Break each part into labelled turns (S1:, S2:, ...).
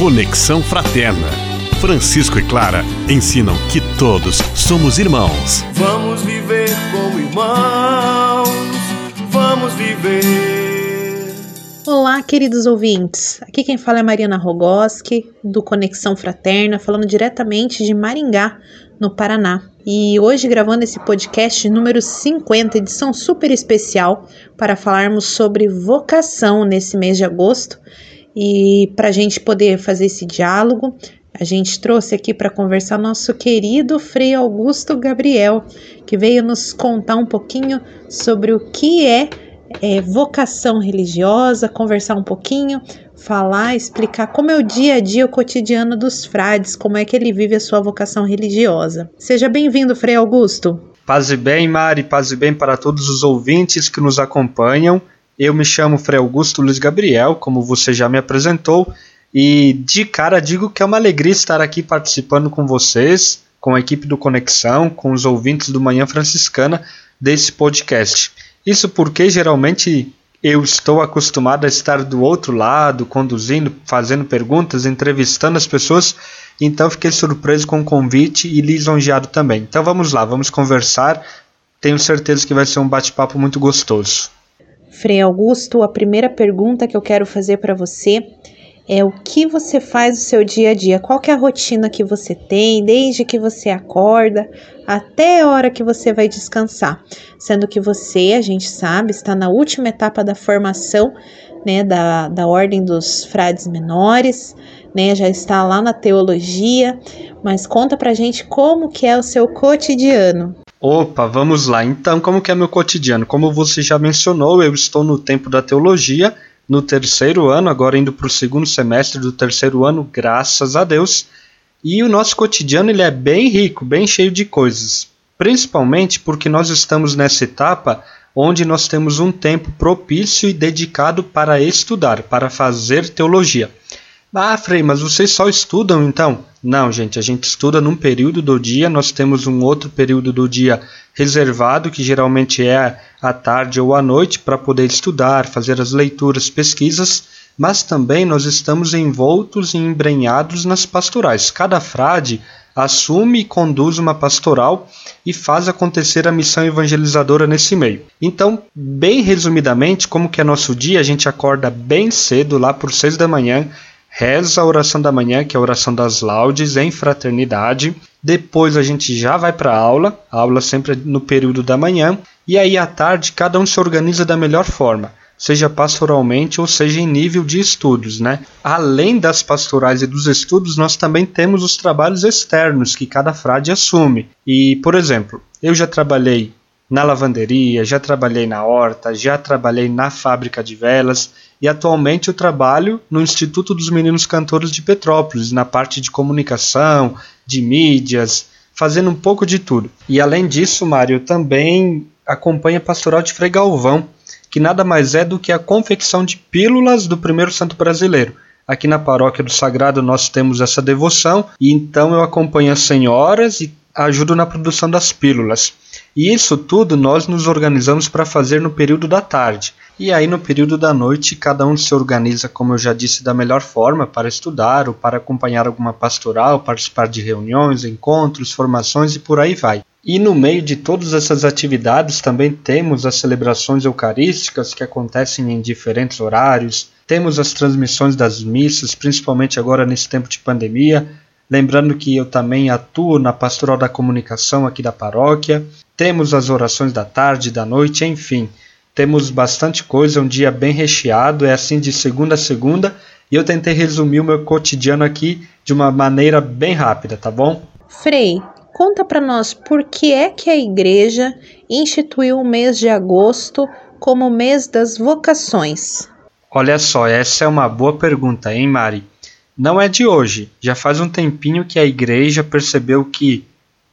S1: Conexão Fraterna. Francisco e Clara ensinam que todos somos irmãos.
S2: Vamos viver como irmãos, vamos viver.
S3: Olá, queridos ouvintes. Aqui quem fala é Mariana Rogoski, do Conexão Fraterna, falando diretamente de Maringá, no Paraná. E hoje gravando esse podcast número 50, edição super especial, para falarmos sobre vocação nesse mês de agosto. E para a gente poder fazer esse diálogo, a gente trouxe aqui para conversar nosso querido Frei Augusto Gabriel, que veio nos contar um pouquinho sobre o que é, é vocação religiosa, conversar um pouquinho, falar, explicar como é o dia a dia, o cotidiano dos frades, como é que ele vive a sua vocação religiosa. Seja bem-vindo, Frei Augusto.
S4: Paz e bem, Mari, paz e bem para todos os ouvintes que nos acompanham. Eu me chamo Frei Augusto Luiz Gabriel, como você já me apresentou, e de cara digo que é uma alegria estar aqui participando com vocês, com a equipe do Conexão, com os ouvintes do Manhã Franciscana desse podcast. Isso porque geralmente eu estou acostumado a estar do outro lado, conduzindo, fazendo perguntas, entrevistando as pessoas, então fiquei surpreso com o convite e lisonjeado também. Então vamos lá, vamos conversar. Tenho certeza que vai ser um bate-papo muito gostoso.
S3: Frei Augusto, a primeira pergunta que eu quero fazer para você é o que você faz no seu dia a dia? Qual é a rotina que você tem, desde que você acorda até a hora que você vai descansar? Sendo que você, a gente sabe, está na última etapa da formação né, da, da Ordem dos Frades Menores, né, já está lá na teologia, mas conta pra gente como que é o seu cotidiano.
S4: Opa, vamos lá. Então, como que é meu cotidiano? Como você já mencionou, eu estou no tempo da teologia no terceiro ano, agora indo para o segundo semestre do terceiro ano, graças a Deus. E o nosso cotidiano ele é bem rico, bem cheio de coisas, principalmente porque nós estamos nessa etapa onde nós temos um tempo propício e dedicado para estudar, para fazer teologia. Ah, Frei, mas vocês só estudam então? Não, gente, a gente estuda num período do dia, nós temos um outro período do dia reservado, que geralmente é à tarde ou à noite, para poder estudar, fazer as leituras, pesquisas, mas também nós estamos envoltos e embrenhados nas pastorais. Cada frade assume e conduz uma pastoral e faz acontecer a missão evangelizadora nesse meio. Então, bem resumidamente, como que é nosso dia, a gente acorda bem cedo, lá por seis da manhã, reza a oração da manhã, que é a oração das laudes, em fraternidade. Depois a gente já vai para a aula, a aula sempre no período da manhã. E aí à tarde cada um se organiza da melhor forma, seja pastoralmente ou seja em nível de estudos, né? Além das pastorais e dos estudos, nós também temos os trabalhos externos que cada frade assume. E, por exemplo, eu já trabalhei na lavanderia, já trabalhei na horta, já trabalhei na fábrica de velas e atualmente eu trabalho no Instituto dos Meninos Cantores de Petrópolis, na parte de comunicação, de mídias, fazendo um pouco de tudo. E além disso, Mário, eu também acompanho a pastoral de Frei Galvão, que nada mais é do que a confecção de pílulas do primeiro santo brasileiro. Aqui na paróquia do Sagrado nós temos essa devoção e então eu acompanho as senhoras e ajudo na produção das pílulas. E isso tudo nós nos organizamos para fazer no período da tarde. E aí no período da noite cada um se organiza, como eu já disse, da melhor forma para estudar ou para acompanhar alguma pastoral, participar de reuniões, encontros, formações e por aí vai. E no meio de todas essas atividades também temos as celebrações eucarísticas que acontecem em diferentes horários, temos as transmissões das missas, principalmente agora nesse tempo de pandemia, Lembrando que eu também atuo na pastoral da comunicação aqui da paróquia. Temos as orações da tarde da noite, enfim. Temos bastante coisa, um dia bem recheado, é assim de segunda a segunda. E eu tentei resumir o meu cotidiano aqui de uma maneira bem rápida, tá bom?
S3: Frei, conta para nós por que é que a igreja instituiu o mês de agosto como mês das vocações.
S4: Olha só, essa é uma boa pergunta, hein, Mari? Não é de hoje, já faz um tempinho que a igreja percebeu que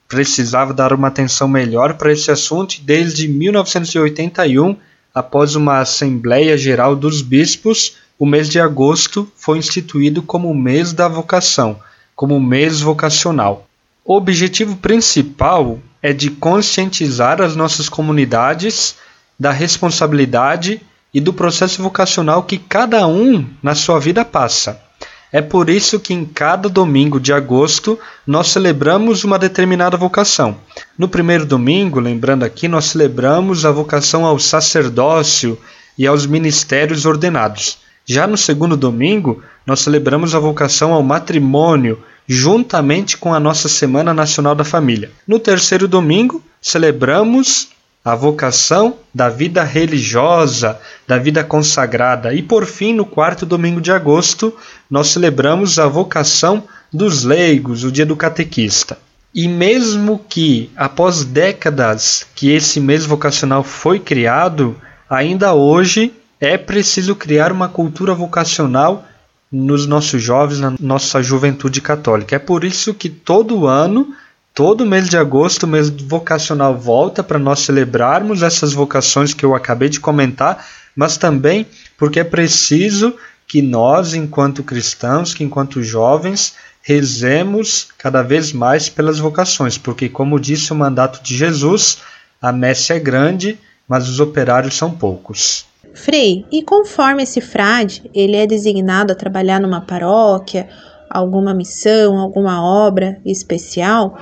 S4: precisava dar uma atenção melhor para esse assunto e desde 1981, após uma Assembleia Geral dos Bispos, o mês de agosto foi instituído como mês da vocação, como mês vocacional. O objetivo principal é de conscientizar as nossas comunidades da responsabilidade e do processo vocacional que cada um na sua vida passa. É por isso que em cada domingo de agosto nós celebramos uma determinada vocação. No primeiro domingo, lembrando aqui, nós celebramos a vocação ao sacerdócio e aos ministérios ordenados. Já no segundo domingo, nós celebramos a vocação ao matrimônio, juntamente com a nossa Semana Nacional da Família. No terceiro domingo, celebramos a vocação da vida religiosa, da vida consagrada. E por fim, no quarto domingo de agosto, nós celebramos a vocação dos leigos, o dia do catequista. E mesmo que após décadas que esse mês vocacional foi criado, ainda hoje é preciso criar uma cultura vocacional nos nossos jovens, na nossa juventude católica. É por isso que todo ano, todo mês de agosto, o mês vocacional volta para nós celebrarmos essas vocações que eu acabei de comentar, mas também porque é preciso que nós, enquanto cristãos, que enquanto jovens, rezemos cada vez mais pelas vocações, porque como disse o mandato de Jesus, a messe é grande, mas os operários são poucos.
S3: Frei, e conforme esse frade, ele é designado a trabalhar numa paróquia, alguma missão, alguma obra especial,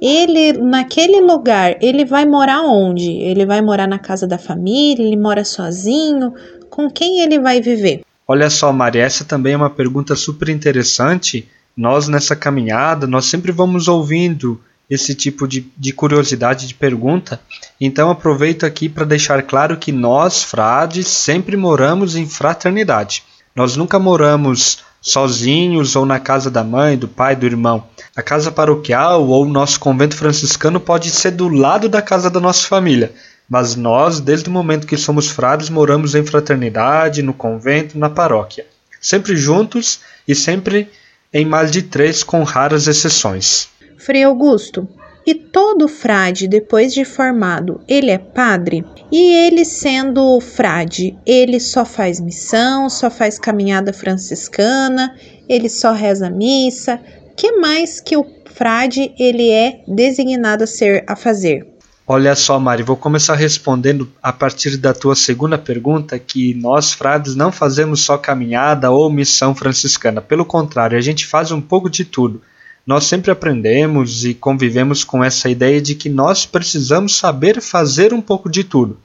S3: ele naquele lugar, ele vai morar onde? Ele vai morar na casa da família, ele mora sozinho, com quem ele vai viver?
S4: Olha só, Maria, essa também é uma pergunta super interessante. Nós nessa caminhada, nós sempre vamos ouvindo esse tipo de, de curiosidade de pergunta. Então aproveito aqui para deixar claro que nós, frades, sempre moramos em fraternidade. Nós nunca moramos sozinhos ou na casa da mãe, do pai, do irmão. A casa paroquial ou o nosso convento franciscano pode ser do lado da casa da nossa família, mas nós, desde o momento que somos frades, moramos em fraternidade, no convento, na paróquia. Sempre juntos e sempre em mais de três, com raras exceções.
S3: Frei Augusto, e todo frade, depois de formado, ele é padre? E ele sendo frade, ele só faz missão, só faz caminhada franciscana, ele só reza missa? Que mais que o frade ele é designado a ser a fazer?
S4: Olha só, Mari, vou começar respondendo a partir da tua segunda pergunta, que nós frades não fazemos só caminhada ou missão franciscana. Pelo contrário, a gente faz um pouco de tudo nós sempre aprendemos e convivemos com essa ideia de que nós precisamos saber fazer um pouco de tudo.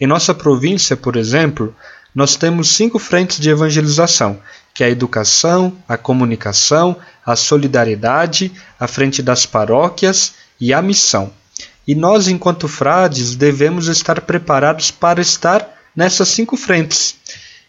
S4: Em nossa província, por exemplo, nós temos cinco frentes de evangelização, que é a educação, a comunicação, a solidariedade, a frente das paróquias e a missão. E nós, enquanto frades, devemos estar preparados para estar nessas cinco frentes.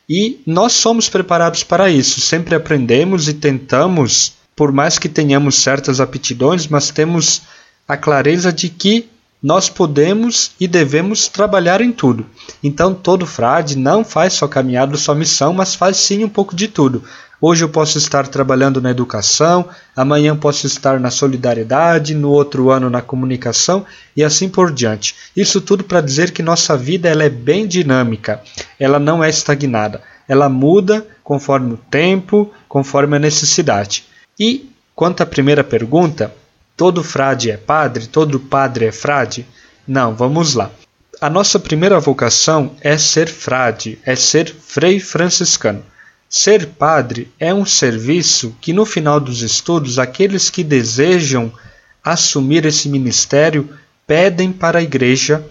S4: E nós somos preparados para isso, sempre aprendemos e tentamos por mais que tenhamos certas aptidões, mas temos a clareza de que nós podemos e devemos trabalhar em tudo. Então, todo frade não faz só caminhada, só missão, mas faz sim um pouco de tudo. Hoje eu posso estar trabalhando na educação, amanhã posso estar na solidariedade, no outro ano na comunicação e assim por diante. Isso tudo para dizer que nossa vida ela é bem dinâmica, ela não é estagnada, ela muda conforme o tempo, conforme a necessidade. E quanto à primeira pergunta, todo frade é padre, todo padre é frade? Não, vamos lá. A nossa primeira vocação é ser frade, é ser frei franciscano. Ser padre é um serviço que, no final dos estudos, aqueles que desejam assumir esse ministério pedem para a igreja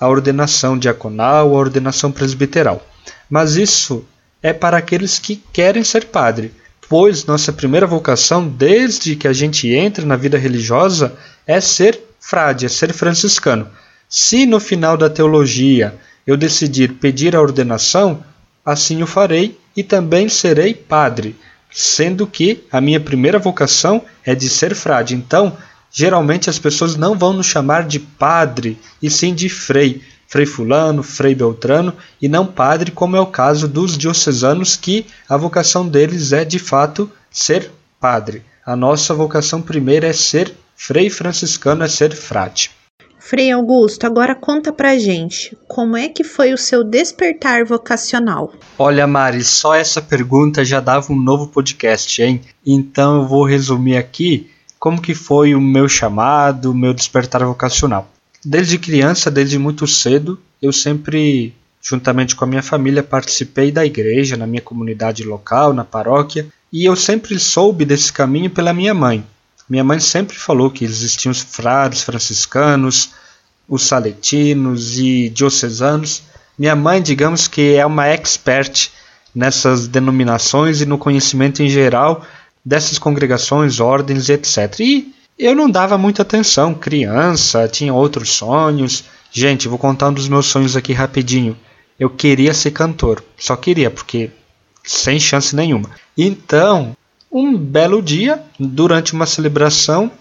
S4: a ordenação diaconal, a ordenação presbiteral. Mas isso é para aqueles que querem ser padre pois nossa primeira vocação, desde que a gente entra na vida religiosa, é ser frade, é ser franciscano. Se no final da teologia eu decidir pedir a ordenação, assim o farei e também serei padre, sendo que a minha primeira vocação é de ser frade. Então, geralmente as pessoas não vão nos chamar de padre, e sim de frei, Frei Fulano, Frei Beltrano e não padre, como é o caso dos diocesanos, que a vocação deles é de fato ser padre. A nossa vocação primeira é ser Frei Franciscano, é ser frade.
S3: Frei Augusto, agora conta pra gente, como é que foi o seu despertar vocacional?
S4: Olha, Mari, só essa pergunta já dava um novo podcast, hein? Então eu vou resumir aqui como que foi o meu chamado, o meu despertar vocacional. Desde criança, desde muito cedo, eu sempre, juntamente com a minha família, participei da igreja, na minha comunidade local, na paróquia, E eu sempre soube desse caminho pela minha mãe. Minha mãe sempre falou que existiam os frades franciscanos, os saletinos e diocesanos. Minha mãe, digamos que é uma expert nessas denominações e no conhecimento em geral dessas congregações, ordens, etc. E eu não dava muita atenção, criança, tinha outros sonhos. Gente, vou contar um dos meus sonhos aqui rapidinho. Eu queria ser cantor, só queria, porque sem chance nenhuma. Então, um belo dia, durante uma celebração,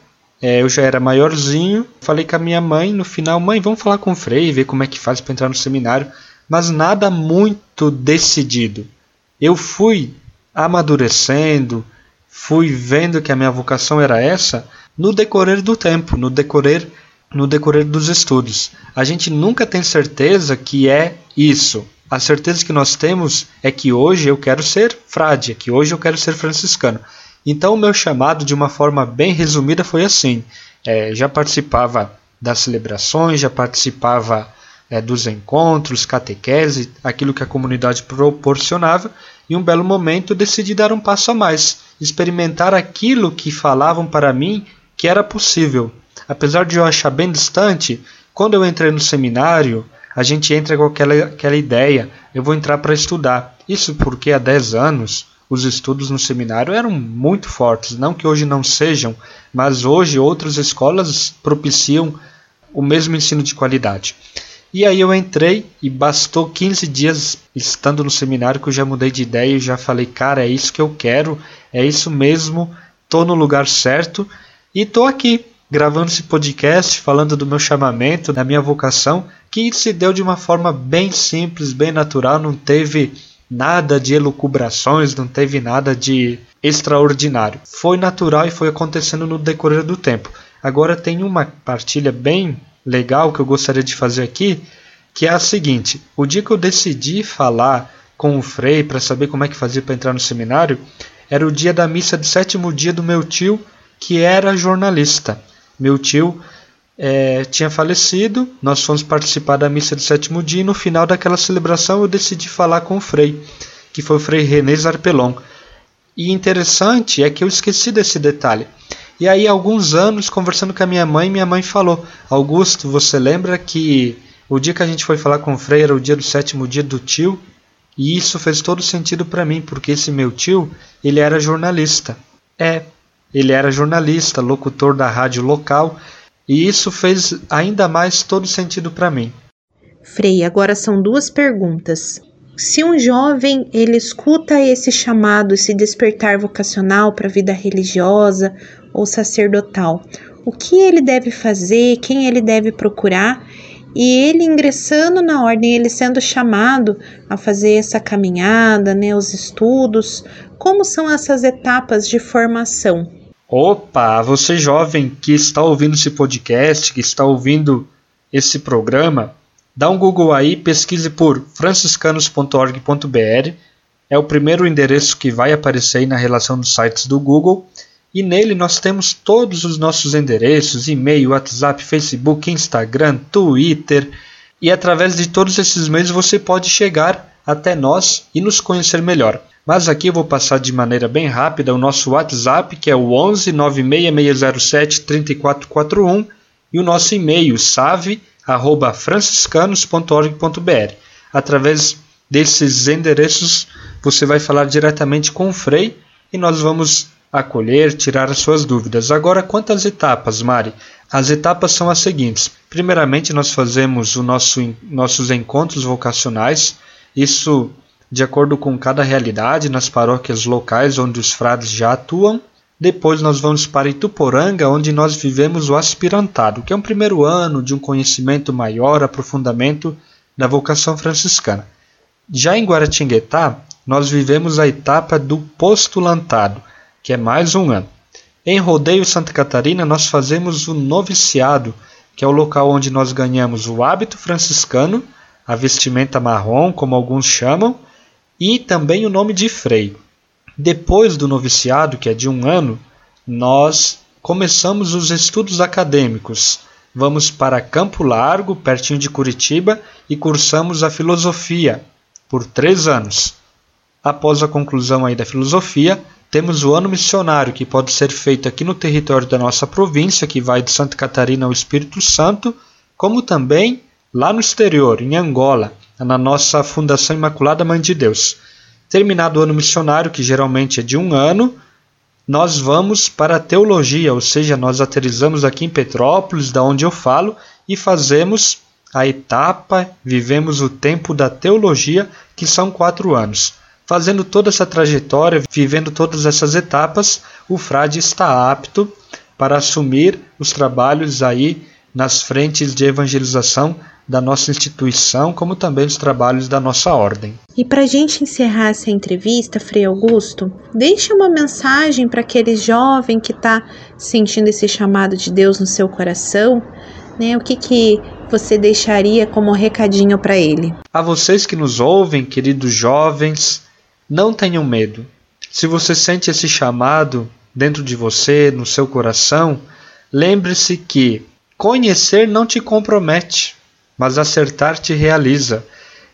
S4: é, eu já era maiorzinho, falei com a minha mãe no final, mãe, vamos falar com o Frei, ver como é que faz para entrar no seminário, mas nada muito decidido. Eu fui amadurecendo, fui vendo que a minha vocação era essa no decorrer do tempo, no decorrer no decorrer dos estudos. A gente nunca tem certeza que é isso. A certeza que nós temos é que hoje eu quero ser frade, que hoje eu quero ser franciscano. Então, o meu chamado, de uma forma bem resumida, foi assim: é, já participava das celebrações, já participava é, dos encontros, catequese, aquilo que a comunidade proporcionava, e um belo momento decidi dar um passo a mais, experimentar aquilo que falavam para mim que era possível. Apesar de eu achar bem distante, quando eu entrei no seminário, a gente entra com aquela, aquela ideia, eu vou entrar para estudar. Isso porque há 10 anos os estudos no seminário eram muito fortes, não que hoje não sejam, mas hoje outras escolas propiciam o mesmo ensino de qualidade. E aí eu entrei e bastou 15 dias estando no seminário que eu já mudei de ideia e já falei, cara, é isso que eu quero, é isso mesmo, tô no lugar certo e tô aqui gravando esse podcast, falando do meu chamamento, da minha vocação, que se deu de uma forma bem simples, bem natural, não teve nada de elucubrações, não teve nada de extraordinário. Foi natural e foi acontecendo no decorrer do tempo. Agora tem uma partilha bem legal que eu gostaria de fazer aqui, que é a seguinte: o dia que eu decidi falar com o Frei para saber como é que fazia para entrar no seminário, era o dia da missa de sétimo dia do meu tio, que era jornalista. Meu tio é, tinha falecido, nós fomos participar da missa de sétimo dia e no final daquela celebração eu decidi falar com o Frei, que foi o Frei René Zarpelon. E interessante é que eu esqueci desse detalhe. E aí, alguns anos, conversando com a minha mãe, minha mãe falou: Augusto, você lembra que o dia que a gente foi falar com o Frei era o dia do sétimo dia do tio? E isso fez todo sentido para mim, porque esse meu tio, ele era jornalista. É, ele era jornalista, locutor da rádio local, e isso fez ainda mais todo sentido para mim.
S3: Frei, agora são duas perguntas. Se um jovem ele escuta esse chamado, esse despertar vocacional para a vida religiosa ou sacerdotal, o que ele deve fazer, quem ele deve procurar e ele ingressando na ordem, ele sendo chamado a fazer essa caminhada, né, os estudos, como são essas etapas de formação?
S4: Opa, você jovem que está ouvindo esse podcast, que está ouvindo esse programa, Dá um Google aí, pesquise por franciscanos.org.br. É o primeiro endereço que vai aparecer aí na relação dos sites do Google. E nele nós temos todos os nossos endereços: e-mail, WhatsApp, Facebook, Instagram, Twitter. E através de todos esses meios você pode chegar até nós e nos conhecer melhor. Mas aqui eu vou passar de maneira bem rápida o nosso WhatsApp, que é o 11 96607 3441, e o nosso e-mail, save arroba franciscanos.org.br. Através desses endereços, você vai falar diretamente com o Frei e nós vamos acolher, tirar as suas dúvidas. Agora, quantas etapas, Mari? As etapas são as seguintes. Primeiramente, nós fazemos os nosso, nossos encontros vocacionais, isso de acordo com cada realidade nas paróquias locais onde os frades já atuam. Depois nós vamos para Ituporanga, onde nós vivemos o aspirantado, que é um primeiro ano de um conhecimento maior, aprofundamento da vocação franciscana. Já em Guaratinguetá, nós vivemos a etapa do postulantado, que é mais um ano. Em Rodeio Santa Catarina, nós fazemos o noviciado, que é o local onde nós ganhamos o hábito franciscano, a vestimenta marrom, como alguns chamam, e também o nome de freio. Depois do noviciado, que é de um ano, nós começamos os estudos acadêmicos. Vamos para Campo Largo, pertinho de Curitiba, e cursamos a filosofia por três anos. após a conclusão aí da filosofia, temos o ano missionário, que pode ser feito aqui no território da nossa província, que vai de Santa Catarina ao Espírito Santo, como também lá no exterior, em Angola, na nossa Fundação Imaculada Mãe de Deus. Terminado o ano missionário, que geralmente é de um ano, nós vamos para a teologia, ou seja, nós aterrizamos aqui em Petrópolis, da onde eu falo, e fazemos a etapa, vivemos o tempo da teologia, que são quatro anos. Fazendo toda essa trajetória, vivendo todas essas etapas, o frade está apto para assumir os trabalhos aí nas frentes de evangelização da nossa instituição, como também os trabalhos da nossa ordem.
S3: E para a gente encerrar essa entrevista, Frei Augusto, deixe uma mensagem para aquele jovem que está sentindo esse chamado de Deus no seu coração, né? O que, que você deixaria como recadinho para ele?
S4: A vocês que nos ouvem, queridos jovens, não tenham medo. Se você sente esse chamado dentro de você, no seu coração, lembre-se que conhecer não te compromete, mas acertar te realiza,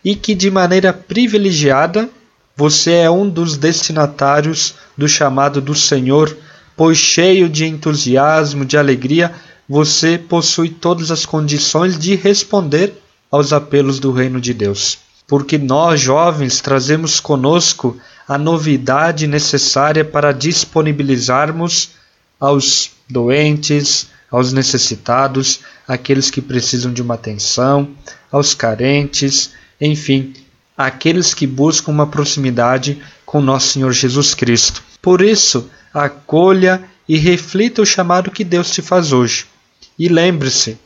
S4: e que de maneira privilegiada você é um dos destinatários do chamado do Senhor, pois cheio de entusiasmo, de alegria, você possui todas as condições de responder aos apelos do reino de Deus. Porque nós jovens trazemos conosco a novidade necessária para disponibilizarmos aos doentes, aos necessitados, aqueles que precisam de uma atenção, aos carentes, enfim, aqueles que buscam uma proximidade com nosso Senhor Jesus Cristo. Por isso, acolha e reflita o chamado que Deus te faz hoje. E lembre-se: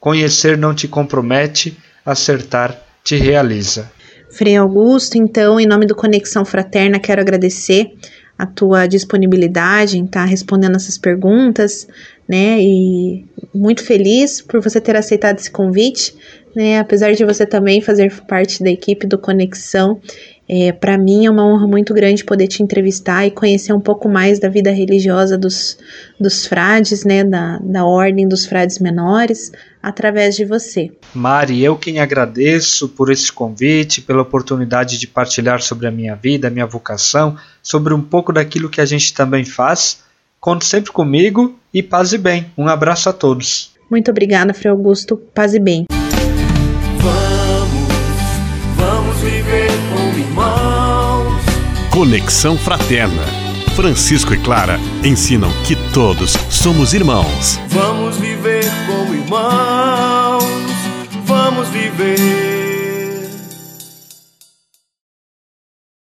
S4: conhecer não te compromete, acertar te realiza.
S3: Frei Augusto, então, em nome do Conexão Fraterna, quero agradecer a tua disponibilidade em estar respondendo essas perguntas, né? E muito feliz por você ter aceitado esse convite, né? Apesar de você também fazer parte da equipe do Conexão, é, para mim é uma honra muito grande poder te entrevistar e conhecer um pouco mais da vida religiosa dos, dos frades, né, da, da ordem dos frades menores, através de você.
S4: Mari, eu quem agradeço por esse convite, pela oportunidade de partilhar sobre a minha vida, a minha vocação, sobre um pouco daquilo que a gente também faz. Conte sempre comigo e paz e bem. Um abraço a todos.
S3: Muito obrigada, Frei Augusto. Paz e bem.
S1: Conexão Fraterna. Francisco e Clara ensinam que todos somos irmãos.
S2: Vamos viver como irmãos, vamos viver.